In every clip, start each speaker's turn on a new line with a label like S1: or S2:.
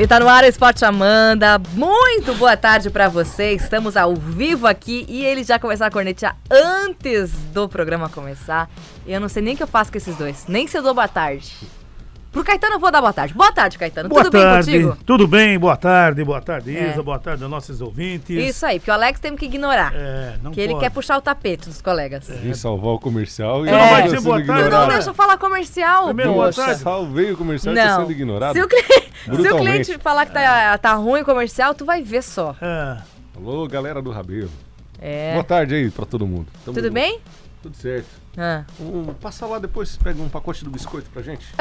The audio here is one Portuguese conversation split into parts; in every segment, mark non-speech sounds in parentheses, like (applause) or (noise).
S1: E tá no ar Esporte Amanda. Muito boa tarde pra você. Estamos ao vivo aqui e ele já começou a cornetear antes do programa começar. Eu não sei nem o que eu faço com esses dois. Nem se eu dou boa tarde. Pro Caetano eu vou dar boa tarde. Boa tarde, Caetano.
S2: Boa
S1: Tudo
S2: tarde.
S1: bem contigo?
S2: Tudo bem, boa tarde, boa tarde,
S1: É.
S2: Isa, boa tarde aos nossos ouvintes.
S1: Isso aí, porque o Alex tem que ignorar.
S2: É, não
S1: que ele
S2: pode.
S1: quer puxar o tapete dos colegas.
S3: Vim salvar o comercial e
S1: É.
S3: tá
S1: Vai
S3: sendo
S2: boa tarde.
S1: Tu não deixa eu falar comercial,
S2: Primeiro, boa tarde.
S3: Salvei o comercial e tá
S1: Não.
S3: sendo ignorado.
S1: Se o, cliente, (laughs) se o cliente falar que tá, tá ruim o comercial, tu vai ver só.
S2: É,
S3: Alô, galera do Rabelo.
S1: É.
S3: Boa tarde aí pra todo mundo. Tamo
S1: Tudo
S3: junto.
S1: bem?
S3: Tudo certo.
S1: Ah.
S3: Um, passa lá depois, pega um pacote do biscoito pra gente. (laughs)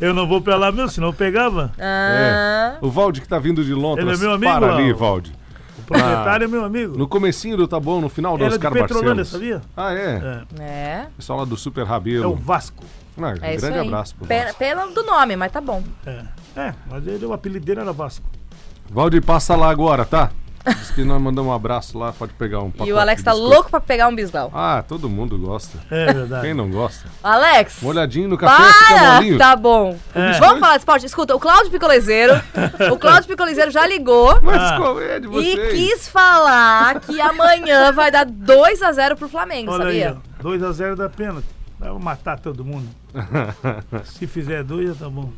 S2: eu não vou pra lá mesmo, senão eu pegava.
S1: Ah.
S3: É. O Valde que tá vindo de Londres.
S2: Ele é meu amigo,
S3: Para ali. Valde.
S2: O proprietário é meu amigo.
S3: No comecinho do Tá Bom, no final do
S2: Era de
S3: Oscar
S2: Petrolândia, sabia?
S3: Ah, é?
S2: É,
S1: É.
S3: Pessoal lá do Super
S2: é o
S3: Rabelo.
S2: Vasco.
S3: Ah,
S1: É isso
S3: grande
S1: aí.
S3: abraço pro
S1: Pena,
S3: Vasco.
S1: pena do nome, mas tá bom.
S2: É, é mas ele, o apelido dele era Vasco.
S3: Valde, passa lá agora, tá? Diz que nós mandamos um abraço lá, pode pegar um pacote
S1: e o Alex tá
S3: biscoito.
S1: louco pra pegar um bisgal.
S3: Ah, todo mundo gosta.
S2: É verdade.
S3: Quem não gosta?
S1: Alex!
S3: Molhadinho no café, fica
S1: Para!
S3: molinho.
S1: Tá bom.
S2: É.
S1: Vamos falar de esporte? Escuta, o Cláudio Picolezeiro, o Cláudio Picolezeiro já ligou
S3: Mas
S2: Ah.
S3: qual é de
S1: e
S3: vocês?
S1: quis falar que amanhã vai dar 2x0 pro Flamengo,
S2: Olha aí,
S1: sabia?
S2: ó, 2x0 da pênalti. Vai matar todo mundo. (laughs) Se fizer dois, já tá bom.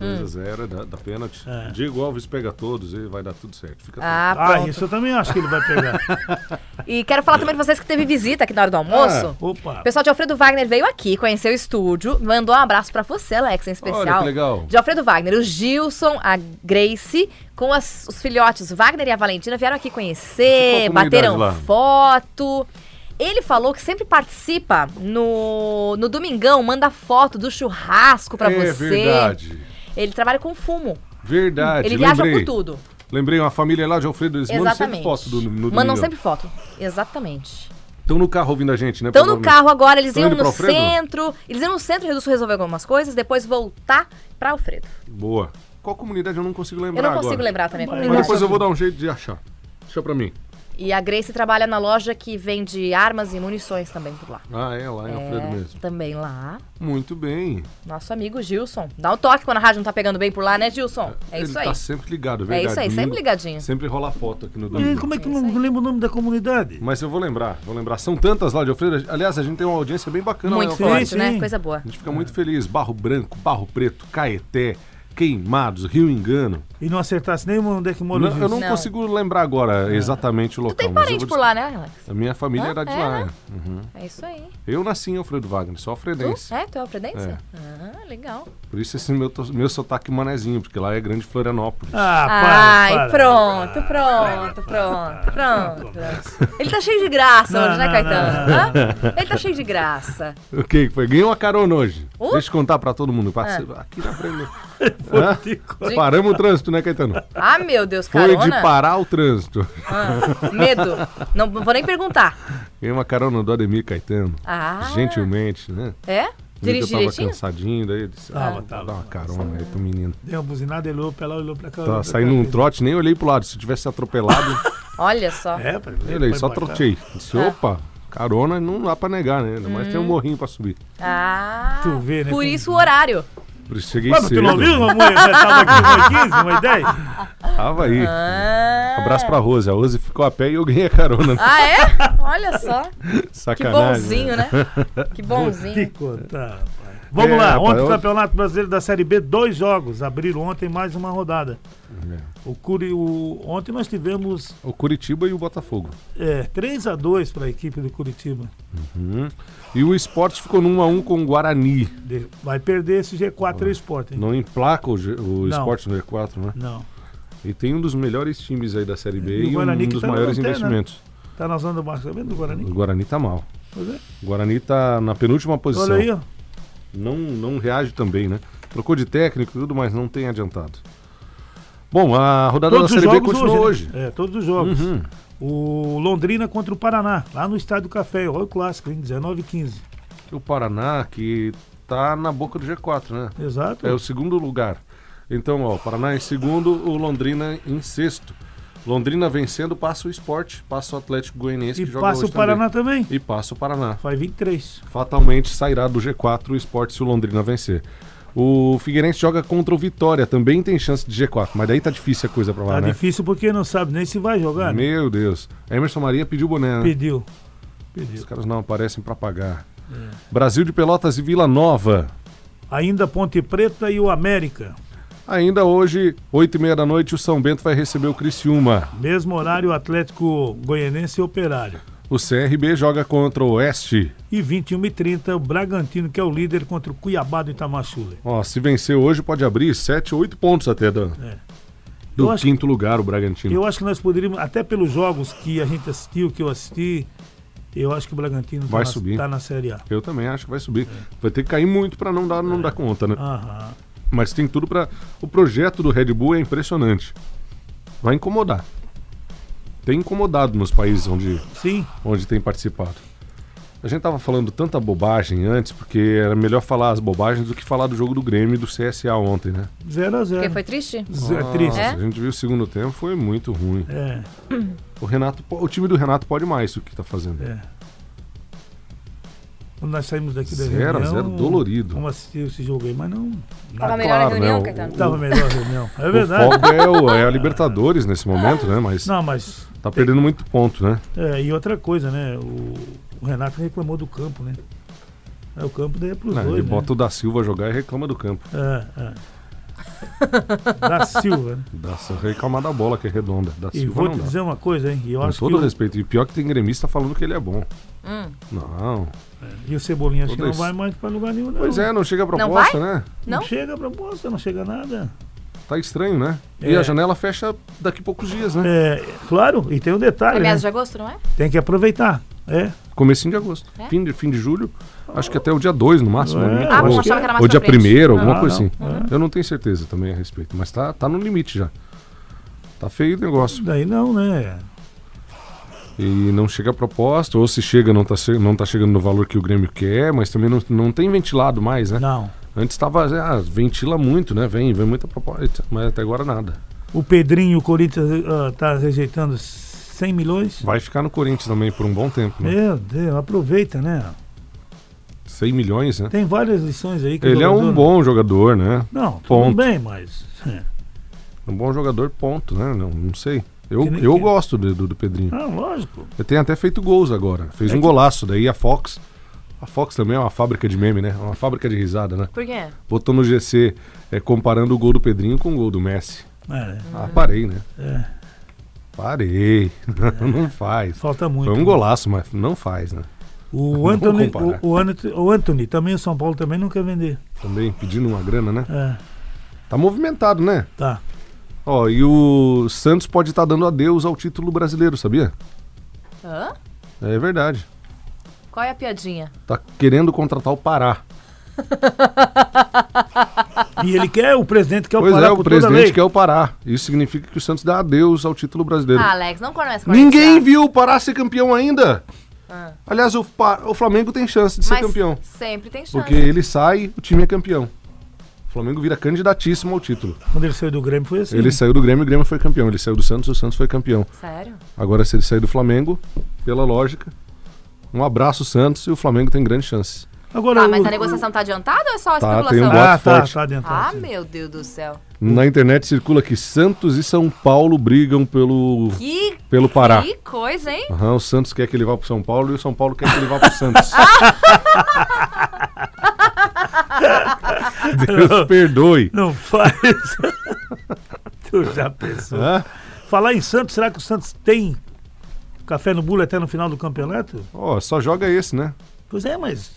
S3: 2x0 da, da pênalti.
S2: É.
S3: Diego Alves pega todos e vai dar tudo certo. Fica
S1: Ah,
S2: Ah, isso eu também acho que ele vai pegar. (laughs)
S1: E quero falar também pra vocês que teve visita aqui na hora do almoço.
S2: Opa.
S1: O pessoal de Alfredo Wagner veio aqui, conheceu o estúdio, mandou um abraço pra você, Alex, em especial.
S3: Olha que legal.
S1: De Alfredo Wagner, o Gilson, a Grace, com as- os filhotes, Wagner e a Valentina, vieram aqui conhecer,
S3: a
S1: bateram
S3: lá.
S1: foto. Ele falou que sempre participa no, no Domingão, manda foto do churrasco pra
S3: é
S1: você.
S3: verdade.
S1: Ele trabalha com fumo.
S3: Verdade.
S1: Ele viaja
S3: lembrei.
S1: por tudo.
S3: Lembrei, uma família lá de Alfredo, eles mandam sempre
S1: Exatamente.
S3: foto do, no
S1: Mandam sempre foto. Exatamente.
S3: Estão no carro ouvindo a gente, né?
S1: Estão no carro agora, eles
S3: Tão
S1: iam no centro. Eles iam no centro Rio do Sul resolver algumas coisas, depois voltar pra Alfredo.
S3: Boa. Qual comunidade eu não consigo lembrar
S1: Eu não consigo
S3: agora.
S1: lembrar também.
S2: Mas
S3: Mas depois eu vou dar um jeito de achar. Deixa pra mim.
S1: E a Grace trabalha na loja que vende armas e munições também por lá.
S3: Ah, é, lá em Alfredo
S1: É,
S3: mesmo.
S1: Também lá.
S3: Muito bem.
S1: Nosso amigo Gilson. Dá um toque quando a rádio não tá pegando bem por lá, né, Gilson? É
S3: Ele
S1: isso aí.
S3: tá sempre ligado, é
S1: É
S3: verdade.
S1: isso aí, sempre ligadinho.
S3: Sempre rola foto aqui no
S2: E
S3: domingo.
S2: como é que tu não não lembra o nome da comunidade?
S3: Mas eu vou lembrar, vou lembrar. São tantas lá de Alfredo. Aliás, a gente tem uma audiência bem bacana
S1: Muito
S3: lá. em
S2: sim,
S3: Alfredo.
S1: forte, né?
S2: sim.
S1: Coisa boa.
S3: A gente fica muito feliz. Barro Branco, Barro Preto, Caeté, Queimados, Rio Engano.
S2: E não acertasse nem onde é que mora
S3: Não, eu não,
S1: Não.
S3: consigo lembrar agora exatamente o local.
S1: Tem
S3: mas eu
S1: parente
S3: vou
S1: por lá, né, Alex?
S3: A minha família
S1: Ah,
S3: era de
S1: é,
S3: lá.
S1: né?
S3: é. Uhum.
S1: É isso aí.
S3: Eu nasci em Alfredo Wagner, sou alfredense.
S1: Tu? É, tu é alfredense?
S3: É.
S1: Ah, legal.
S3: Por isso esse meu, meu sotaque manezinho, porque lá é grande Florianópolis.
S2: Ah,
S1: Ai,
S2: para, para.
S1: pronto, pronto, pronto, pronto. Ele tá cheio de graça hoje, né,
S2: não,
S1: Caetano?
S2: não,
S1: Hã? Ele tá cheio de graça. (laughs)
S3: O que que foi? Ganhei uma carona hoje.
S1: Uh?
S3: Deixa eu contar pra todo mundo. Passe-
S1: Ah.
S3: Aqui na frente. (laughs)
S2: Contar.
S3: Paramos o trânsito, né, Caetano?
S1: Ah, meu Deus,
S3: Foi
S1: carona.
S3: de parar o trânsito.
S1: Ah, medo. Não, não vou nem perguntar.
S3: Ganhei uma carona do Ademir Caetano.
S1: Ah.
S3: Gentilmente, né?
S1: É? Dirige
S3: eu tava cansadinho, daí eu disse,
S2: Tava,
S3: ah,
S2: tava.
S3: dá uma carona aí pro menino.
S2: Deu uma buzinada, ele olhou pra lá, olhou pra cá.
S3: Tava
S2: pra
S3: saindo um trote, nem olhei pro lado. Se tivesse atropelado, (laughs)
S1: Olha só.
S2: É, pra ver,
S3: olha aí,
S2: foi
S3: só trotei. Disse,
S1: É.
S3: opa, carona não dá pra negar, né? Ainda mais tem um
S1: Hum.
S3: morrinho pra subir.
S1: Ah,
S2: Tu vê, né,
S1: por
S2: como-
S1: isso o horário.
S3: Por isso cheguei
S2: Mas tu
S3: cedo.
S2: não viu, mamãe? Eu tava aqui uma (laughs) 15, uma 10.
S3: Tava aí.
S1: Ah.
S3: Abraço pra Rose. A Rose ficou a pé e eu ganhei a carona.
S1: Ah, é? Olha só. (laughs) Que
S3: Sacanagem.
S1: bonzinho, né? Que bonzinho.
S2: contar, rapaz. Vamos
S3: É,
S2: lá,
S3: rapaz,
S2: ontem o
S3: eu-
S2: Campeonato Brasileiro da Série B, dois jogos. Abriram ontem mais uma rodada.
S3: É.
S2: O Curi, o, ontem nós tivemos
S3: O Curitiba e o Botafogo.
S2: é, 3 a 2 para a equipe do Curitiba.
S3: Uhum. E o esporte ficou num a um com o Guarani.
S2: De- vai perder esse G4 é Sport, hein?
S3: Não emplaca o, G- o esporte no E4, né?
S2: Não.
S3: E tem um dos melhores times aí da Série B
S2: E o
S3: e, um dos
S2: tá
S3: maiores
S2: lanterna.
S3: investimentos.
S2: Tá na zona do baixamento do Guarani?
S3: O Guarani tá mal.
S2: Pois é.
S3: O Guarani tá na penúltima posição.
S2: Olha aí, ó.
S3: Não, não reage também, né? Trocou de técnico e tudo, mas não tem adiantado. Bom, a rodada
S2: Todos
S3: da Série B continua
S2: hoje.
S3: hoje.
S2: né? É, todos os jogos.
S3: Uhum.
S2: O Londrina contra o Paraná, lá no Estádio do Café. Olha o clássico, hein? 19 e 15.
S3: O Paraná, que tá na boca do G4, né?
S2: Exato.
S3: É o segundo lugar. Então, ó, o Paraná em segundo, o Londrina em sexto. Londrina vencendo, passa o esporte, passa o Atlético Goianiense
S2: e
S3: que joga
S2: passa o Paraná
S3: também.
S2: também.
S3: E passa o Paraná.
S2: Faz 23.
S3: Fatalmente sairá do G4 o esporte se o Londrina vencer. O Figueirense joga contra o Vitória, também tem chance de G4, mas daí tá difícil a coisa pra lá,
S2: Tá
S3: né?
S2: difícil porque não sabe nem se vai jogar. né?
S3: Meu Deus. Emerson Maria pediu boné, né?
S2: Pediu.
S3: Os
S2: Pediu.
S3: caras não aparecem pra pagar.
S2: É.
S3: Brasil de Pelotas e Vila Nova.
S2: Ainda Ponte Preta e o América.
S3: Ainda hoje, 8 e meia da noite, o São Bento vai receber o Criciúma.
S2: Mesmo horário, Atlético Goianense e Operário.
S3: O CRB joga contra o Oeste.
S2: E 21 e 30 o Bragantino, que é o líder, contra o Cuiabá do Itamaçule.
S3: Ó, se vencer hoje, pode abrir 7, 8 pontos até do,
S2: É.
S3: do
S2: Eu acho-
S3: quinto lugar, o Bragantino.
S2: Eu acho que nós poderíamos, até pelos jogos que a gente assistiu, que eu assisti, eu acho que o Bragantino
S3: Vai
S2: tá,
S3: subir.
S2: Na, tá na Série A.
S3: Eu também acho que vai subir. Vai ter que cair muito pra não dar, não dar conta, né?
S2: Aham.
S3: Mas tem tudo pra. O projeto do Red Bull é impressionante. Vai incomodar. Tem incomodado nos países onde,
S2: Sim,
S3: onde tem participado. A gente tava falando tanta bobagem antes, porque era melhor falar as bobagens do que falar do jogo do Grêmio e do CSA ontem, né?
S2: 0 a 0
S1: Porque foi triste?
S2: É triste.
S1: É?
S3: A gente viu o segundo tempo, foi muito ruim.
S2: É,
S3: O Renato, o time do Renato pode mais do que tá fazendo.
S2: é. Quando nós saímos daqui da
S3: Zero a
S2: reunião...
S3: zero, dolorido.
S2: Vamos assistir esse jogo aí, mas não...
S1: Tava
S2: nada.
S1: melhor
S3: claro,
S1: a reunião,
S3: né, o-
S1: Caetano?
S2: Tava melhor a reunião. É
S3: O
S2: verdade.
S3: foco é, o- é a Libertadores nesse momento, né? Mas
S2: Não, mas...
S3: tá perdendo muito ponto, né?
S2: É, e outra coisa, né? O, o Renato reclamou do campo, né? É, o campo daí é pros
S3: Não,
S2: dois,
S3: ele
S2: né?
S3: bota o da Silva jogar e reclama do campo.
S2: É, é. (laughs) da Silva, né?
S3: Da, reclamar da bola que é redonda. Da
S2: E
S3: Silva
S2: vou te dizer uma coisa, hein? E eu
S3: Com
S2: acho
S3: todo
S2: que o,
S3: respeito. E pior que tem gremista falando que ele é bom.
S1: Hum.
S3: Não.
S2: E o Cebolinha acho que não vai mais pra lugar nenhum, não.
S3: Pois é, não chega a
S1: Não
S3: proposta, né?
S2: Não,
S1: Não?
S2: chega a proposta, não chega nada.
S3: Tá estranho, né? E
S2: É.
S3: a janela fecha daqui a poucos dias, né?
S2: É, claro, e tem um detalhe,
S1: É
S2: né?
S1: de agosto, não é?
S2: Tem que aproveitar. É.
S3: Comecinho de agosto.
S1: É?
S3: Fim, de, fim de julho. Acho que até o dia 2 no máximo.
S2: É.
S3: né?
S2: Ah,
S3: ou,
S2: eu
S1: achava que era mais
S3: ou dia
S1: pra frente.
S3: primeiro, alguma
S2: Ah,
S3: coisa
S2: não.
S3: assim. Eu não tenho certeza também a respeito. Mas tá, tá no limite já. Tá feio o negócio.
S2: Daí não, né?
S3: E não chega a proposta, ou se chega, não tá, che- não tá chegando no valor que o Grêmio quer, mas também não, não tem ventilado mais, né?
S2: Não.
S3: Antes tava, ah, ventila muito, né? Vem, vem muita proposta, mas até agora nada.
S2: O Pedrinho, o Corinthians ah, tá rejeitando 100 milhões.
S3: Vai ficar no Corinthians também por um bom tempo, né?
S2: Meu Deus, aproveita, né?
S3: 100 milhões, né?
S2: Tem várias lições aí que
S3: Ele é
S2: jogador-
S3: um bom jogador, né?
S2: Não, tudo
S3: Ponto.
S2: bem, mas. (laughs) é.
S3: Um bom jogador, ponto, né? Não, não sei. Eu, eu
S2: que-
S3: gosto do, do, do Pedrinho.
S2: Ah, lógico.
S3: Ele tem até feito gols agora. Fez
S2: É
S3: um
S2: que-
S3: golaço. Daí a Fox. A Fox também é uma fábrica de meme, né? Uma fábrica de risada, né?
S1: Por quê?
S3: Botou no GC é, comparando o gol do Pedrinho com o gol do Messi.
S2: É,
S3: Ah, parei, né?
S2: é,
S3: Parei. (laughs) não faz.
S2: falta muito.
S3: Foi um golaço, mas não faz, né?
S2: O Anthony, o, o, Anthony, o Anthony, também o São Paulo também não quer vender.
S3: Também pedindo uma grana, né?
S2: É,
S3: Tá movimentado, né?
S2: tá.
S3: Ó, e o Santos pode estar dando adeus ao título brasileiro, sabia?
S1: Hã?
S3: É verdade.
S1: Qual é a piadinha?
S3: Tá querendo contratar o Pará.
S2: E ele quer, o presidente quer o
S3: Pois
S2: Pará
S3: é, o presidente quer o Pará. Isso significa que o Santos dá adeus ao título brasileiro.
S1: Ah, Alex, não começa com
S3: Ninguém
S1: essa.
S3: viu o Pará ser campeão ainda.
S1: Ah.
S3: Aliás, o, o Flamengo tem chance de ser
S1: Mas
S3: campeão.
S1: sempre tem chance.
S3: Porque ele sai, o time é campeão. O Flamengo vira candidatíssimo ao título.
S2: Quando ele saiu do Grêmio foi assim.
S3: Ele saiu do Grêmio, o Grêmio foi campeão. Ele saiu do Santos, o Santos foi campeão.
S1: Sério?
S3: Agora, se ele sair do Flamengo, pela lógica, um abraço, Santos, e o Flamengo tem grande chance.
S2: Agora,
S1: Tá, mas
S2: o-
S1: a negociação tá adiantada ou é só a
S3: Tá,
S1: especulação?
S3: tem um
S2: Ah,
S3: boato
S2: tá,
S3: forte.
S2: tá dentro.
S1: Ah,
S2: sim.
S1: meu Deus do céu.
S3: Na internet circula que Santos e São Paulo brigam pelo,
S1: Que,
S3: pelo Pará.
S1: que coisa, hein?
S3: Aham, o Santos quer que ele vá pro São Paulo e o São Paulo quer que ele vá pro Santos. (laughs) (laughs) Deus perdoe.
S2: Não faz. (laughs) tu já pensou.
S3: Hã?
S2: Falar em Santos, será que o Santos tem café no bule até no final do campeonato?
S3: Ó, só joga esse, né?
S2: Pois é, mas.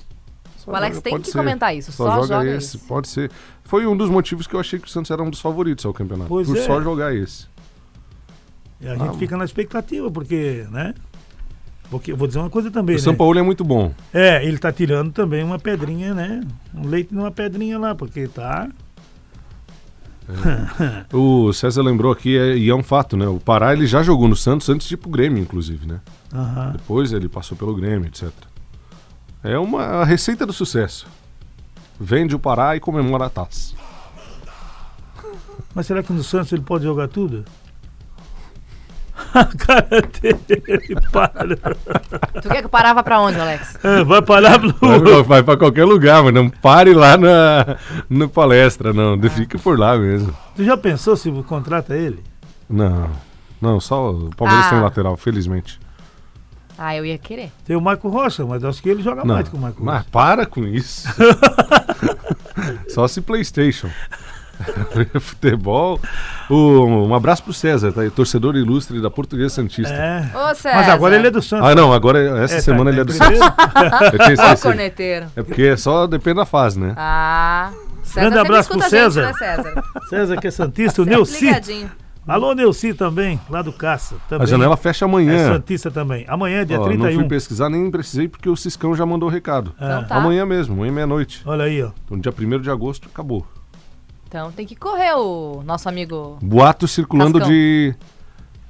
S3: Só
S1: O Alex
S3: joga-
S1: tem
S3: pode
S1: que
S3: ser.
S1: comentar isso, só joga esse.
S3: Pode ser. Foi um dos motivos que eu achei que o Santos era um dos favoritos ao campeonato.
S2: Pois
S3: por
S2: é.
S3: só jogar esse.
S2: E a gente
S3: Ah,
S2: fica na expectativa, porque, né? Porque, vou dizer uma coisa também,
S3: O
S2: né?
S3: São Paulo é muito bom.
S2: É, ele tá tirando também uma pedrinha, né? Um leite numa pedrinha lá, porque tá.
S3: O César lembrou aqui, é- e é um fato, né? O Pará ele já jogou no Santos antes de ir pro Grêmio, inclusive, né? Depois ele passou pelo Grêmio, etc. É uma a receita do sucesso. Vende o Pará e comemora a taça.
S2: Mas será que no Santos ele pode jogar tudo? (laughs) A cara dele, para.
S1: Tu quer que eu parava pra onde, Alex?
S2: É, Vai parar pro.
S3: Vai, vai pra qualquer lugar, mas não pare lá na, na palestra, não. Fique por lá mesmo.
S2: Tu já pensou se contrata ele?
S3: Não, não, só o Palmeiras
S1: Ah.
S3: tem lateral, felizmente.
S1: Ah, eu ia querer.
S2: Tem o Marco Rocha, mas acho que ele joga
S3: Não,
S2: mais que o Marco
S3: mas
S2: Rocha.
S3: para com isso. (laughs) só se Playstation. (laughs) Futebol. O- um abraço pro César, tá? Torcedor ilustre da Portuguesa Santista.
S2: É.
S1: Ô, César.
S2: Mas agora ele é do Santos.
S3: Ah, não, agora essa
S2: É,
S3: semana
S2: tá-
S3: ele é do
S2: tá
S3: Santos. (laughs) Eu tinha
S1: Ô,
S3: esquecido.
S1: corneteiro.
S3: É porque só depende da fase, né?
S1: Ah. César
S2: Grande abraço pro
S1: a gente,
S2: César.
S1: né, César?
S2: César que é Santista, o Neuci.
S1: ligadinho.
S2: Alô, Neuci também, lá do Caça. Também.
S3: A janela fecha
S2: É
S3: amanhã.
S2: Santista também. Amanhã, dia
S3: Ó, não
S2: 31.
S3: fui pesquisar, nem precisei, porque o Ciscão já mandou o recado.
S1: Então tá.
S3: Amanhã mesmo, amanhã meia-noite.
S2: Olha aí, ó.
S3: Então, dia 1 de agosto, acabou.
S1: Então tem que correr o nosso amigo.
S3: Boato circulando
S1: Cascão.
S3: de.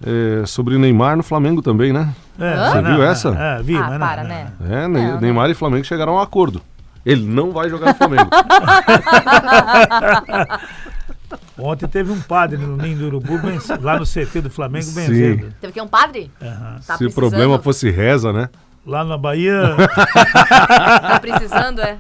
S3: é, sobre Neymar no Flamengo também, né?
S2: É,
S1: Você
S2: não,
S3: viu
S2: não,
S3: essa?
S2: É, vi,
S1: Ah,
S2: mas não,
S1: para,
S2: não,
S1: né?
S3: É, Neymar e Flamengo chegaram a um acordo. Ele não vai jogar no Flamengo. (laughs)
S2: Ontem teve um padre no Ninho do Urubu, lá no CT do Flamengo,
S3: Sim.
S2: benzendo.
S1: Teve que um padre?
S2: Aham.
S1: Tá
S3: Se o problema fosse reza, né?
S2: Lá na Bahia, (laughs)
S1: Tá precisando, é?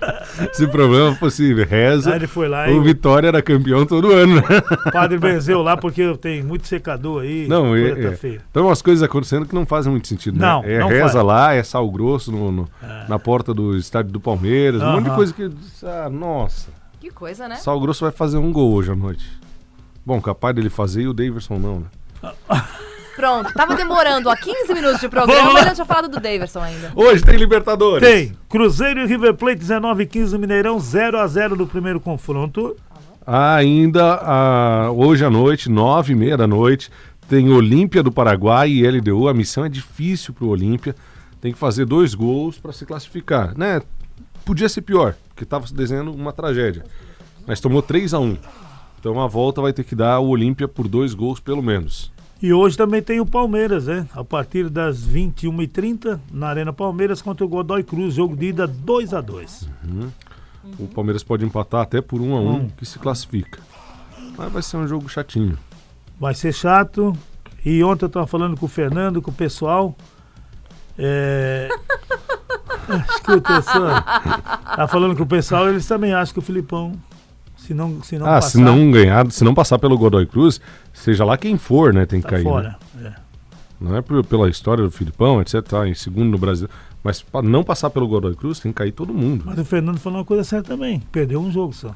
S3: Se o problema fosse reza,
S2: aí ele foi lá e
S3: o Vitória era campeão todo ano, né?
S2: o padre benzeu lá porque tem muito secador aí.
S3: Não, é,
S2: tá
S3: é. Então umas coisas acontecendo que não fazem muito sentido,
S2: Não,
S3: né? É
S2: não
S3: reza
S2: faz.
S3: lá, é sal grosso no, no- na porta do estádio do Palmeiras, um monte de coisa que. Ah, nossa.
S1: Que coisa, né?
S3: Sal grosso vai fazer um gol hoje à noite. Bom, capaz dele fazer e o Daverson não, né?
S1: Pronto, tava demorando há 15 minutos de programa, mas eu não tinha falado do Daverson ainda.
S3: Hoje tem Libertadores.
S2: Tem Cruzeiro e River Plate 19 e 15 no Mineirão, 0x0 no primeiro confronto.
S3: Ainda ah, hoje à noite, nove e meia da noite, tem Olímpia do Paraguai e LDU. A missão é difícil pro Olímpia. Tem que fazer dois gols para se classificar, né? Podia ser pior, porque estava se desenhando uma tragédia. Mas tomou 3 a 1 Então a volta vai ter que dar o Olímpia por dois gols pelo menos.
S2: E hoje também tem o Palmeiras, né? A partir das 21h30, na Arena Palmeiras contra o Godoy Cruz, jogo de ida 2x2.
S3: O Palmeiras pode empatar até por 1 a 1 que se classifica. Mas vai ser um jogo chatinho.
S2: Vai ser chato. E ontem eu tava falando com o Fernando, com o pessoal. É... Escuta só. Tava falando com o pessoal, eles também acham que o Filipão, se não, se não
S3: ah,
S2: passar,
S3: se não ganhar, se não passar pelo Godoy Cruz, seja lá quem for, né, tem que
S2: tá
S3: cair. né?
S2: fora. É.
S3: Não é por- pela história do Filipão, etc. Tá em segundo no Brasil. Mas para não passar pelo Godoy Cruz, tem que cair todo mundo.
S2: Mas o Fernando falou uma coisa certa também. Perdeu um jogo só.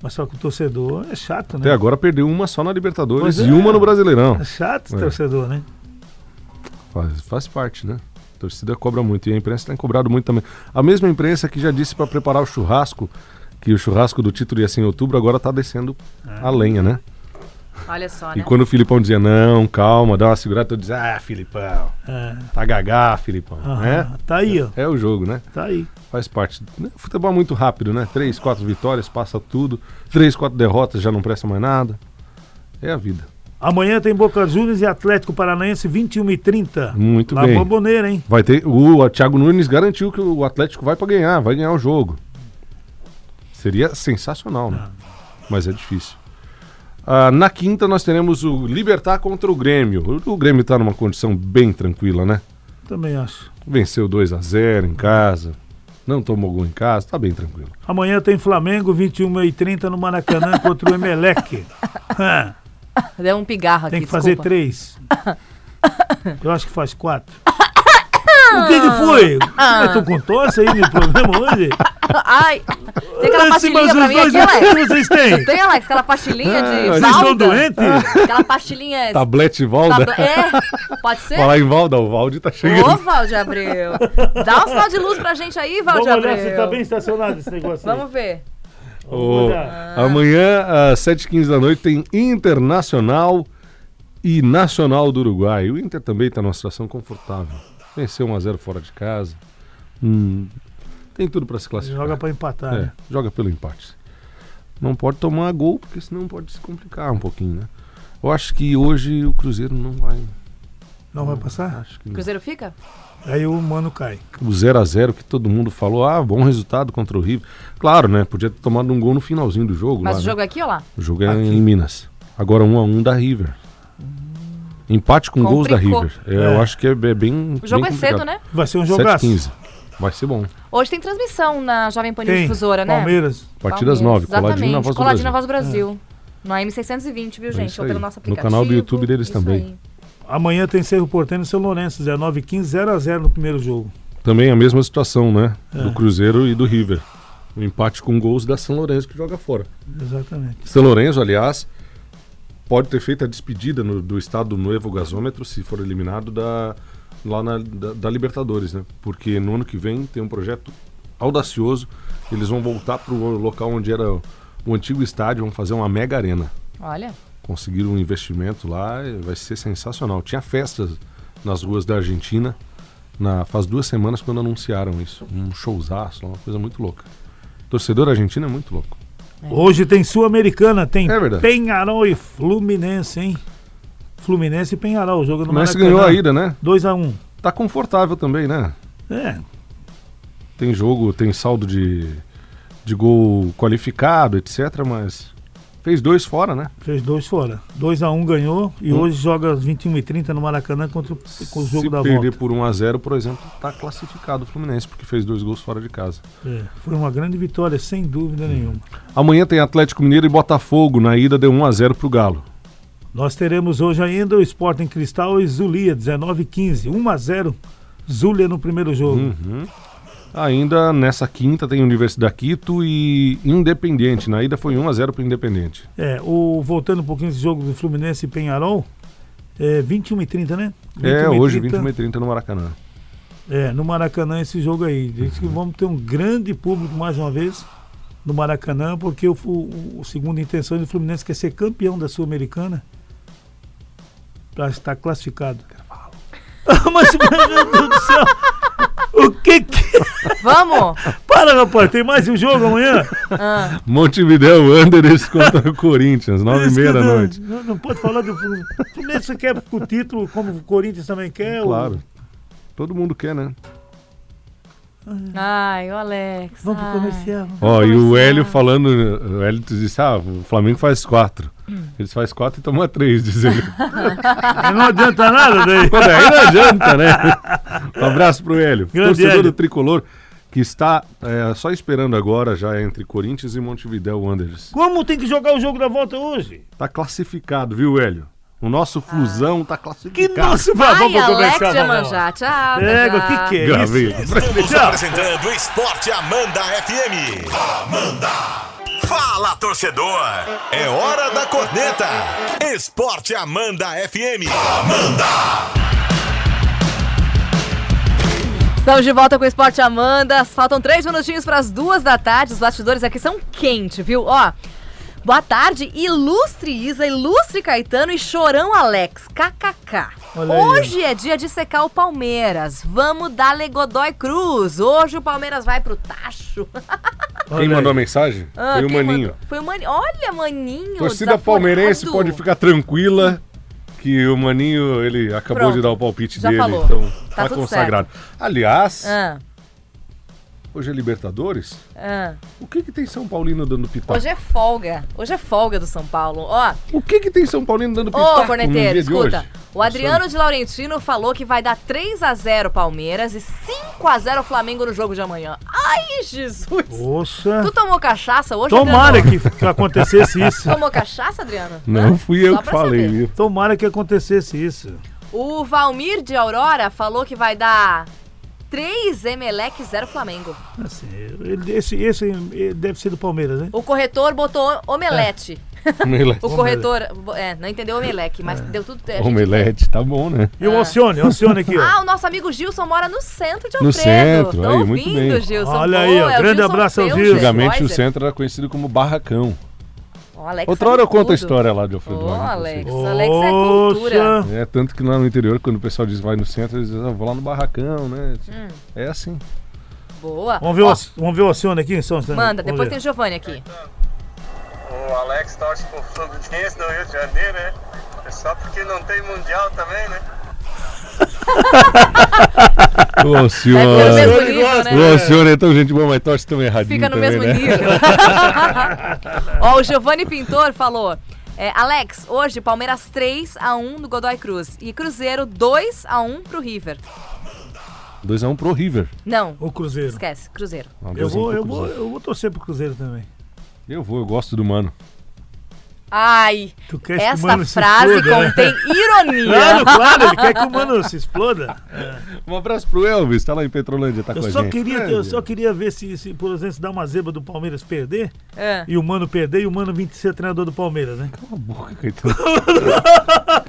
S2: Mas só que o torcedor é chato,
S3: Até
S2: né?
S3: agora perdeu uma só na Libertadores
S2: Pois
S3: e
S2: é.
S3: uma no Brasileirão.
S2: É chato o
S3: É.
S2: torcedor, né?
S3: Faz, faz parte, né? A torcida cobra muito e a imprensa tem cobrado muito também. A mesma imprensa que já disse para preparar o churrasco, que o churrasco do título ia ser em outubro, agora tá descendo a lenha, né?
S1: Olha só,
S3: E
S1: né?
S3: quando o Filipão dizia, não, calma, dá uma segurada, tu dizia, ah, Filipão,
S2: É.
S3: tá gagá, Filipão.
S2: Aham.
S3: né?
S2: Tá aí, ó.
S3: É o jogo, né?
S2: Tá aí.
S3: Faz parte. Futebol é muito rápido, né? Três, quatro vitórias, passa tudo. Três, quatro derrotas, já não presta mais nada. É a vida.
S2: Amanhã tem Boca Juniors e Atlético Paranaense, 21h30.
S3: Muito
S2: Lá
S3: bem.
S2: Bomboneira, hein?
S3: Vai ter. O Thiago Nunes garantiu que o Atlético vai pra ganhar, vai ganhar o jogo. Seria sensacional, né? Mas é difícil. Ah, na quinta nós teremos o Libertar contra o Grêmio. O, Grêmio tá numa condição bem tranquila, né?
S2: Também acho.
S3: Venceu 2 a 0 em casa. Não tomou gol em casa, tá bem tranquilo.
S2: Amanhã tem Flamengo, 21h30 no Maracanã (laughs) contra o Emelec. Ah,
S1: Deu um pigarro aqui,
S2: tem que fazer
S1: desculpa.
S2: três. (laughs) Eu acho que faz quatro. (laughs) O que que foi?
S1: Ah.
S2: Eu tô com tosse aí no programa hoje?
S1: Ai, tem aquela pastilhinha
S2: mas
S1: pra mim aqui, Alex?
S2: aqui vocês têm?
S1: Tem, Alex, aquela pastilhinha de
S3: Ah,
S2: Vocês
S1: Valda.
S2: estão doentes?
S1: Aquela pastilhinha...
S3: Tablete Valda.
S1: É, pode ser?
S3: Falar em Valda, o Valde tá chegando.
S1: Ô, Valde Abreu. Dá um sinal de luz pra gente aí, Valde
S2: Vamos olhar
S1: Abreu.
S2: se tá bem estacionado esse negócio aí.
S1: Vamos ver.
S3: Amanhã, às 7h15 da noite, tem Internacional e Nacional do Uruguai. O Inter também está numa situação confortável. Venceu 1x0 fora de casa. Hum, tem tudo para se classificar.
S2: Joga pra empatar,
S3: É,
S2: né?
S3: joga pelo empate. Não pode tomar gol, porque senão pode se complicar um pouquinho, né? Eu acho que hoje o Cruzeiro não vai.
S2: Não vai passar?
S3: Acho que não.
S1: Cruzeiro fica?
S2: Aí o mano cai.
S3: O 0 a 0 que todo mundo falou, ah, bom resultado contra o River. Claro, né? Podia ter tomado um gol no finalzinho do jogo.
S1: Mas
S3: lá,
S1: o
S3: né?
S1: jogo é aqui ou lá?
S3: O jogo é
S2: Aqui.
S3: em Minas. Agora 1 a 1 da River. Empate com gols da
S1: Complicou.
S3: River. É,
S2: É.
S3: Eu acho que é, é bem.
S1: O jogo
S3: bem
S1: é cedo, né?
S2: Vai ser um jogaço.
S3: 7h15. Vai ser bom.
S1: Hoje tem transmissão na Jovem Pan
S2: Tem.
S1: Difusora, né?
S2: Palmeiras.
S3: A partir das 9, coladinho
S1: Exatamente.
S3: na voz do
S1: coladinho
S3: Brasil.
S1: na Voz do Brasil. Na M620, viu,
S3: É
S1: gente? Ou pelo nosso
S3: No
S1: aplicativo.
S3: canal do YouTube deles
S1: Isso
S3: também.
S1: aí.
S2: Amanhã tem Cerro Porteño e São Lourenço, 19 h 15 0x0 no primeiro jogo.
S3: Também a mesma situação, né?
S2: É.
S3: Do Cruzeiro e do River. O empate com gols da São Lourenço que joga fora.
S2: Exatamente.
S3: São Lourenço, aliás, pode ter feito a despedida no- do estado do Novo Gasômetro se for eliminado da, lá na, da, da Libertadores, né? Porque no ano que vem tem um projeto audacioso. Eles vão voltar para o local onde era o antigo estádio, vão fazer uma mega arena.
S1: Olha.
S3: Conseguiram um investimento lá, vai ser sensacional. Tinha festas nas ruas da Argentina na, faz duas semanas quando anunciaram isso. Um showzaço, uma coisa muito louca. Torcedor argentino é muito louco.
S2: Hoje tem Sul-Americana, tem
S3: É.
S2: Penharol e Fluminense, hein? Fluminense e Penharol, o jogo no
S3: Fluminense
S2: Maracanã.
S3: ganhou a ida, né?
S2: 2x1.
S3: Tá confortável também, né?
S2: É,
S3: Tem jogo, tem saldo de, de gol qualificado, etc. Mas fez dois fora, né?
S2: fez dois fora. 2x1 ganhou e
S3: Hum.
S2: hoje joga às 21h30 no Maracanã contra o, com o jogo
S3: Se
S2: da
S3: perder
S2: volta.
S3: por 1 a 0 por exemplo, tá classificado o Fluminense, porque fez dois gols fora de casa.
S2: É, foi uma grande vitória, sem dúvida nenhuma.
S3: Amanhã tem Atlético Mineiro e Botafogo. Na ida deu 1 a 0 pro Galo.
S2: Nós teremos hoje ainda o Sporting Cristal e Zulia, 19h15. 1x0 Zulia no primeiro jogo.
S3: Uhum. Ainda nessa quinta tem Universidade Quito e Independente. Na ida foi 1 a 0 pro Independente.
S2: É, o, voltando um pouquinho esse jogo do Fluminense e Penharol, é 21h30, né?
S3: É, hoje
S2: 21h30.
S3: 21h30 no Maracanã.
S2: É, no Maracanã esse jogo aí. Diz que vamos ter um grande público mais uma vez no Maracanã, porque o, o, o segundo intenção do Fluminense quer ser campeão da Sul-Americana para estar classificado. (laughs) Mas, meu Deus do céu! O que que.
S1: Vamos!
S2: Para, rapaz, tem mais um jogo amanhã?
S1: Ah,
S3: Montevideo Wanderers contra o (laughs) Corinthians, 9 e meia da noite.
S2: Não, não pode falar do Fluminense. O Fluminense quer o título, como o Corinthians também quer.
S3: Claro. Todo mundo quer, né?
S1: Ai, o Alex.
S2: Vamos pro
S1: ai.
S2: comercial.
S3: Ó, e o. Hélio falando, o Hélio disse, ah, o Flamengo faz quatro. Eles faz quatro e toma três, diz ele.
S2: Não adianta nada (laughs) daí.
S3: Quando aí não adianta, né? Um abraço pro Hélio.
S2: Grande
S3: Torcedor
S2: Hélio.
S3: do Tricolor, que está é, só esperando agora, já entre Corinthians e Montevideo Wanderers.
S2: Como tem que jogar o jogo da volta hoje?
S3: Tá classificado, viu, Hélio? O nosso Flusão tá
S2: Que
S3: classificado.
S2: nosso vai,
S1: Ai,
S2: vamos
S1: Alex de
S2: vamos.
S1: Manjá. Tchau. Tchau.
S2: que que é
S3: Gravei.
S2: isso?
S4: Estamos
S2: Tchau.
S4: apresentando Esporte Amanda FM. Amanda. Fala, torcedor. É hora da corneta. Esporte Amanda FM.
S1: Estamos de volta com o Esporte Amanda. Faltam três minutinhos para as duas da tarde. Os bastidores aqui são quentes, viu? Ó, boa tarde, ilustre Isa, ilustre Caetano e chorão Alex. KKK.
S2: Olha aí.
S1: Hoje é dia de secar o Palmeiras. Vamos dar Godoy Cruz. Hoje o Palmeiras vai pro tacho. (laughs)
S3: Quem
S2: Olha
S3: mandou a
S2: aí.
S3: mensagem?
S1: Ah,
S3: Foi o Maninho.
S1: mandou? Foi o Maninho. Olha, Maninho.
S3: Torcida palmeirense pode ficar tranquila que o Maninho, ele acabou
S1: Pronto,
S3: de dar o palpite
S1: já
S3: dele,
S1: falou.
S3: então
S1: Tá
S3: tá, consagrado. Aliás,
S1: Ah,
S3: hoje é Libertadores.
S1: ah.
S3: O que que tem São Paulino dando pitaco?
S1: Hoje é folga. Hoje é folga do São Paulo. Ó,
S3: O que que tem São Paulino dando pitaco
S1: Ô, corneteiro, escuta. O Adriano de Laurentino falou que vai dar 3 a 0 Palmeiras e 5 a 0 Flamengo no jogo de amanhã. Ai, Jesus!
S2: Poxa.
S1: Tu tomou cachaça hoje,
S2: Tomara
S1: Adriano?
S2: que, que acontecesse isso. (laughs)
S1: Tomou cachaça, Adriano?
S3: Não
S1: Hã?
S3: fui eu
S1: Só
S3: que falei,
S1: saber.
S3: viu?
S2: Tomara que acontecesse isso.
S1: O Valmir de Aurora falou que vai dar 3 Emelec 0 Flamengo.
S2: Assim, esse, esse ele deve ser do Palmeiras, né?
S1: O corretor botou omelete. (laughs)
S3: Omelete.
S1: O corretor, é, não entendeu omelec, mas deu tudo certo.
S3: Omelete, tá bom, né?
S2: E o Alcione, o Alcione aqui, ó.
S1: Ah, o nosso amigo Gilson mora no centro de
S3: No
S1: Alfredo.
S3: centro,
S1: Tô
S3: aí,
S1: ouvindo,
S3: muito bem.
S1: Gilson.
S2: Olha
S1: Pô,
S2: aí, ó,
S1: é o
S2: grande
S1: Gilson
S2: abraço ao Gilson.
S3: Antigamente o
S1: Reuser.
S3: centro era conhecido como Barracão.
S1: Alex
S3: Outra hora eu conto a história lá de Alfredo.
S1: Ô,
S3: Wagner,
S1: Alex,
S3: vocês.
S1: Alex é cultura.
S3: É, tanto que lá no interior, quando o pessoal diz vai no centro, eles dizem, ah, vou lá no barracão, né?
S1: Hum.
S3: É assim.
S1: Boa.
S2: Vamos ver, o,
S1: Ó,
S2: vamos ver o Alcione aqui, só um instante.
S1: Manda,
S2: Vamos
S1: depois
S2: ver.
S1: tem o Giovanni aqui.
S5: o Alex torce pro Fluminense do Rio de Janeiro, né? É só porque não tem mundial também, né? (laughs)
S3: Ô, senhor.
S1: ter no mesmo
S2: Ele
S1: nível,
S2: gosta,
S1: né?
S3: Ô, senhor é tão gente boa, mas torce tão erradinho
S1: Fica no
S3: também,
S1: mesmo
S3: né?
S1: nível. (laughs) Ó, o Giovanni Pintor falou. é, Alex, hoje Palmeiras 3x1 no Godoy Cruz. E Cruzeiro 2x1 pro River.
S3: 2x1 pro River.
S1: Não,
S2: O Cruzeiro.
S1: esquece, Cruzeiro.
S3: Não,
S2: Eu
S3: 2 a 1
S2: vou, eu, vou,
S3: Cruzeiro.
S2: eu vou torcer pro Cruzeiro também.
S3: Eu vou, eu gosto do mano.
S1: Ai, essa
S2: Mano se
S1: frase
S2: exploda, né?
S1: contém ironia. (laughs)
S2: Claro, claro, ele quer que o mano se exploda.
S3: Um abraço pro Elvis, tá lá em Petrolândia, tá
S2: Eu
S3: com a
S2: só,
S3: gente.
S2: queria,
S3: É,
S2: eu só queria ver se, se, por exemplo, se dá uma zebra do Palmeiras perder
S1: É.
S2: e o Mano perder e o Mano vir ser treinador do Palmeiras, né?
S3: Cala a boca, Caetano.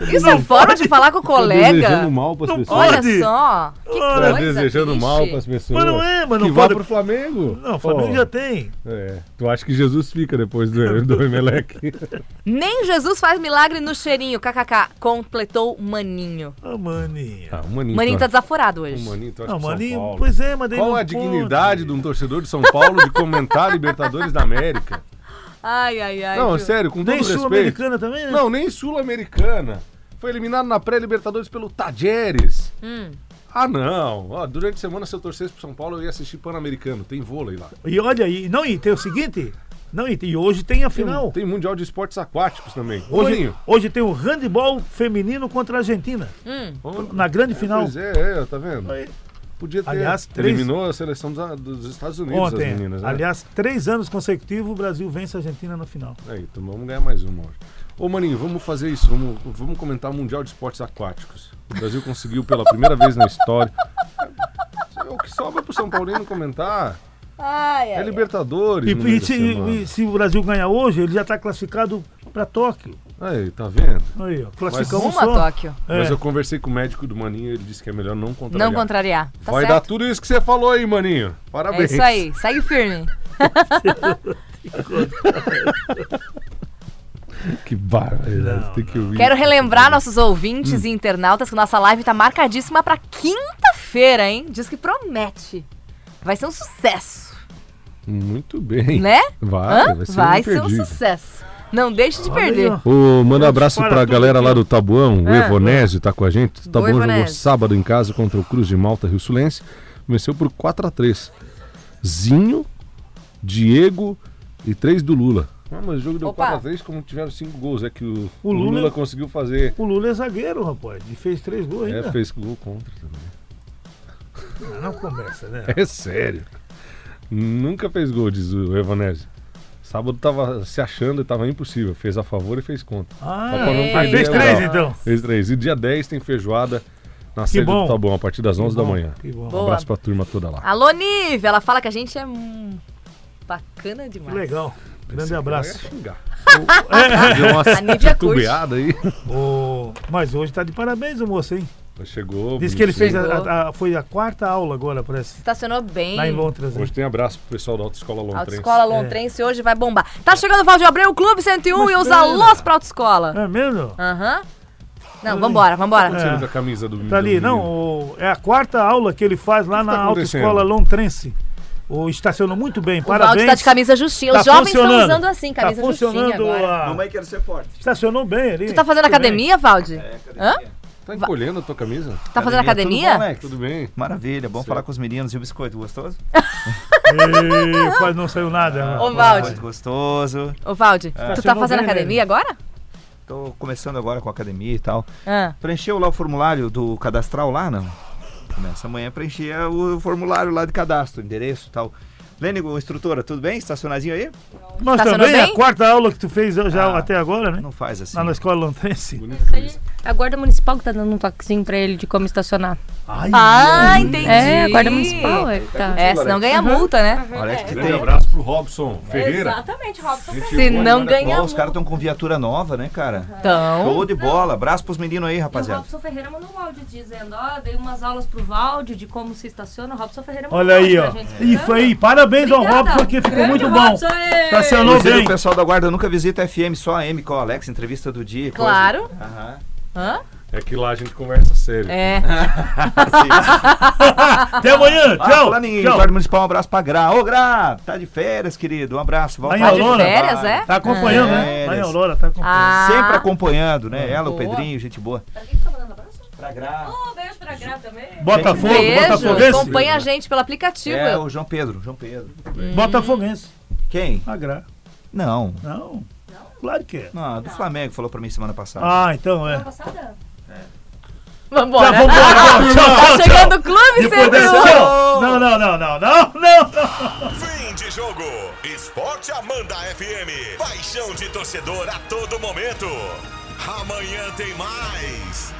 S3: (laughs)
S1: Isso é forma de falar com o
S3: Tá
S1: colega?
S3: desejando mal pras
S2: Não
S3: pessoas.
S1: Olha
S2: Pode.
S1: só. Que
S2: Olha,
S3: Tá
S1: coisa
S3: desejando
S1: triste.
S3: mal pras pessoas.
S2: Mas não é, mas não
S3: Que vá
S2: pode-
S3: pro Flamengo.
S2: Não, o Flamengo
S3: Ó,
S2: já tem.
S3: É, tu acha que Jesus fica depois do, do Emelec? (laughs)
S1: Nem Jesus faz milagre no cheirinho, kkk. Completou Maninho.
S2: Ah, maninho.
S3: Ah, o Maninho.
S1: Maninho tá
S3: torce-
S1: desaforado
S3: o
S1: hoje.
S3: Maninho torce
S2: Não,
S3: pro São
S2: maninho,
S3: Paulo.
S2: pois é, mas
S3: Qual a
S2: pode.
S3: dignidade de um torcedor de São Paulo de comentar Libertadores da América?
S1: Ai, ai, ai.
S3: Não,
S1: viu?
S3: sério, com todo
S2: Nem
S3: respeito.
S2: Sul-Americana também, né?
S3: Não, nem Sul-Americana. Foi eliminado na pré-Libertadores pelo Tajeres.
S1: Hum.
S3: Ah, não. Ó, durante a semana, se eu torcesse pro São Paulo, eu ia assistir Pan-Americano. Tem vôlei lá.
S2: E olha aí, não, e tem o seguinte, não, e, e hoje tem a
S3: Tem,
S2: final.
S3: tem Mundial de Esportes Aquáticos também.
S2: Hoje, hoje tem o handball feminino contra a Argentina.
S1: Hum.
S2: Na grande
S3: É,
S2: final.
S3: Pois é, é, tá vendo?
S2: Aí,
S3: Podia ter.
S2: Aliás, três-
S3: Eliminou a seleção dos, dos Estados Unidos,
S2: Ontem,
S3: as meninas, né?
S2: aliás, três anos consecutivos o Brasil vence a Argentina na final.
S3: Aí, então vamos ganhar mais uma hoje. Ô, Maninho, vamos fazer isso. Vamos, vamos comentar o Mundial de Esportes Aquáticos. O Brasil conseguiu pela primeira vez na história. É o que sobra pro São Paulino comentar.
S1: Ai,
S3: É
S1: ai.
S3: Libertadores.
S2: E,
S3: no meio
S2: e
S3: da
S2: se, e se o Brasil ganhar hoje, ele já está classificado para Tóquio.
S3: Aí, tá vendo?
S2: Aí, ó, classificamos
S1: Uma
S2: só.
S1: Tóquio.
S2: É.
S3: Mas eu conversei com o médico do Maninho ele disse que é melhor não contrariar.
S1: Não contrariar. Tá
S3: Vai
S1: certo?
S3: dar tudo isso que você falou aí, Maninho.
S1: É
S3: Parabéns.
S1: isso aí. Segue firme. (laughs)
S3: Que barbaridade. Tem que ouvir.
S1: Quero relembrar nossos ouvintes
S3: Hum.
S1: e internautas que nossa live tá marcadíssima pra quinta-feira, hein? Diz que promete. Vai ser um sucesso,
S3: Muito bem.
S1: né?
S3: Vai,
S1: Hã?
S3: vai ser,
S1: Vai ser um sucesso. Não deixe de
S2: Olha
S1: perder.
S3: Ô, manda um abraço
S2: Para
S3: pra
S2: tudo
S3: galera lá do Tabuão, o
S1: Ah.
S3: Evonésio tá com a gente. O Tabuão jogou sábado em casa contra o Cruz de Malta Rio Sulense. Venceu por 4x3. Zinho, Diego e 3 do Lula. Ah, mas o jogo deu
S1: Opa.
S3: 4x3 como tiveram 5 gols. É que o,
S2: O Lula-
S3: Lula... conseguiu fazer.
S2: O Lula é zagueiro, rapaz. E fez três gols
S3: É,
S2: ainda.
S3: fez gol contra também.
S2: Não começa, né?
S3: É sério. Nunca fez gol, diz o Evonésio. Sábado tava se achando e tava impossível. Fez a favor e fez contra.
S2: Ah,
S1: é.
S3: perder
S2: fez três então.
S3: Fez três. E dia 10 tem feijoada na sede
S2: bom.
S3: do Tabuão, a partir das 11 da
S2: bom,
S3: manhã.
S2: que bom.
S3: Um abraço pra turma toda lá.
S1: Alô, Nive, ela fala que a gente é hum, bacana
S2: Que
S1: demais.
S2: legal. Grande
S3: Esse
S2: abraço.
S3: xingar. (laughs) Deu uma titubeada aí.
S2: O- Mas hoje tá de parabéns o moço, hein?
S3: Chegou.
S2: Diz que ele fez a, a- a- foi a quarta aula agora, parece.
S1: Estacionou bem.
S2: Lá em Londres. hein?
S3: Hoje tem abraço pro pessoal da Autoescola Lontrense.
S1: Autoescola Lontrense hoje vai bombar. Tá chegando o Valdir Abreu, Clube 101
S2: Mas
S1: e os alôs pra autoescola.
S2: É mesmo?
S1: Aham. Não, vambora, vambora.
S2: É.
S3: a camisa do
S2: Tá ali,
S3: do
S2: não, o- é a quarta aula que ele faz lá na
S3: tá
S2: autoescola Lontrense. O estacionou muito bem,
S1: O
S2: parabéns.
S1: Valdir tá de camisa justinha. Os
S2: Tá
S1: jovens estão usando assim,
S2: Tá
S1: camisa justinha
S2: funcionando
S1: agora.
S2: a-
S6: Mamãe quero ser forte.
S2: Estacionou bem ali.
S1: Tu tá fazendo
S2: bem.
S1: academia, Valdir?
S6: É,
S1: Hã?
S3: Tá encolhendo a tua camisa?
S1: Tá fazendo
S6: Tudo
S1: academia?
S6: bom, Alex?
S3: Tudo bem.
S6: Maravilha, bom falar com os meninos. E o biscoito, gostoso? (laughs)
S2: Quase não saiu nada. né?
S1: Ô.
S6: Biscoito gostoso.
S1: Ô, Valdir, tu tá
S2: Estacionou
S1: fazendo
S2: bem,
S1: academia agora?
S6: Tô começando agora com a academia e tal.
S1: Ah.
S6: Preencheu lá o formulário do cadastral lá, não? Começa amanhã a preencher o formulário lá de cadastro, endereço e tal. Lênigo, instrutora, tudo bem? Estacionadinho aí?
S2: Nós
S1: Estacionou
S2: também,
S1: bem?
S2: a quarta aula que tu fez já
S6: Ah,
S2: até agora, né?
S6: Não faz assim.
S2: Lá na escola Lontrense.
S3: Bonita camisa.
S7: A guarda municipal que tá dando um toquezinho pra ele de como estacionar.
S2: Ai,
S1: Ah, entendi.
S7: É, a guarda municipal. É, tá.
S1: É, senão ganha multa, né?
S6: Alex, que
S3: Grande
S6: tem.
S3: abraço pro Robson Ferreira.
S7: Exatamente, Robson.
S3: Gente
S1: Se não ganha
S6: os caras estão com viatura nova, né, cara?
S1: Então,
S6: Show de bola. Abraço pros meninos aí,
S7: E o
S6: rapaziada.
S7: Robson Ferreira mandou um áudio dizendo, ó, dei umas aulas pro Valde de como se estaciona. O Robson Ferreira mandou
S2: Olha
S7: um
S2: aí, ó. E foi aí, parabéns ao
S7: Obrigada.
S2: Robson, que ficou
S7: Grande
S2: muito bom.
S7: Robson!
S2: Estacionou
S6: Inclusive,
S2: bem.
S6: o pessoal da guarda nunca visita FM, só a M com o Alex, entrevista do dia.
S1: Claro.
S6: Aham.
S1: Hã?
S3: É que lá a gente conversa sério.
S1: É. (laughs)
S2: Até amanhã,
S6: Ah,
S2: tchau.
S6: em
S2: tchau.
S6: Guarda Municipal, um abraço pra Gra. Ô, Gra, tá de férias, querido. Um abraço. Volta
S2: Tá em
S1: Tá de
S2: Aurora?
S1: férias, é?
S2: Tá acompanhando, né?
S6: Férias.
S2: Lá em Aurora, tá acompanhando.
S1: Ah.
S6: Sempre acompanhando, né? Ela, o
S1: Boa.
S6: Pedrinho, gente boa.
S7: Pra quem que tá mandando abraço?
S6: Pra Gra.
S7: Oh, beijo pra Gra também.
S2: Botafogo,
S1: Beijo.
S2: Botafoguense.
S1: Acompanha a gente pelo aplicativo.
S6: É, o João Pedro, João Pedro.
S2: Botafoguense.
S6: Quem?
S2: Agra.
S6: Não.
S2: Não. Claro que é.
S6: Não, do Flamengo falou pra mim semana passada.
S2: Ah, então é.
S7: Semana passada?
S1: Vambora.
S2: Tá, vambora, (laughs) vamos, tchau,
S1: Tá
S2: tchau,
S1: chegando
S2: tchau.
S1: o clube,
S2: Depois
S1: você
S2: dessa,
S1: viu?
S2: tchau. Não, não, não, não, não, não.
S4: Fim de jogo. Esporte Amanda FM. Paixão de torcedor a todo momento. Amanhã tem mais.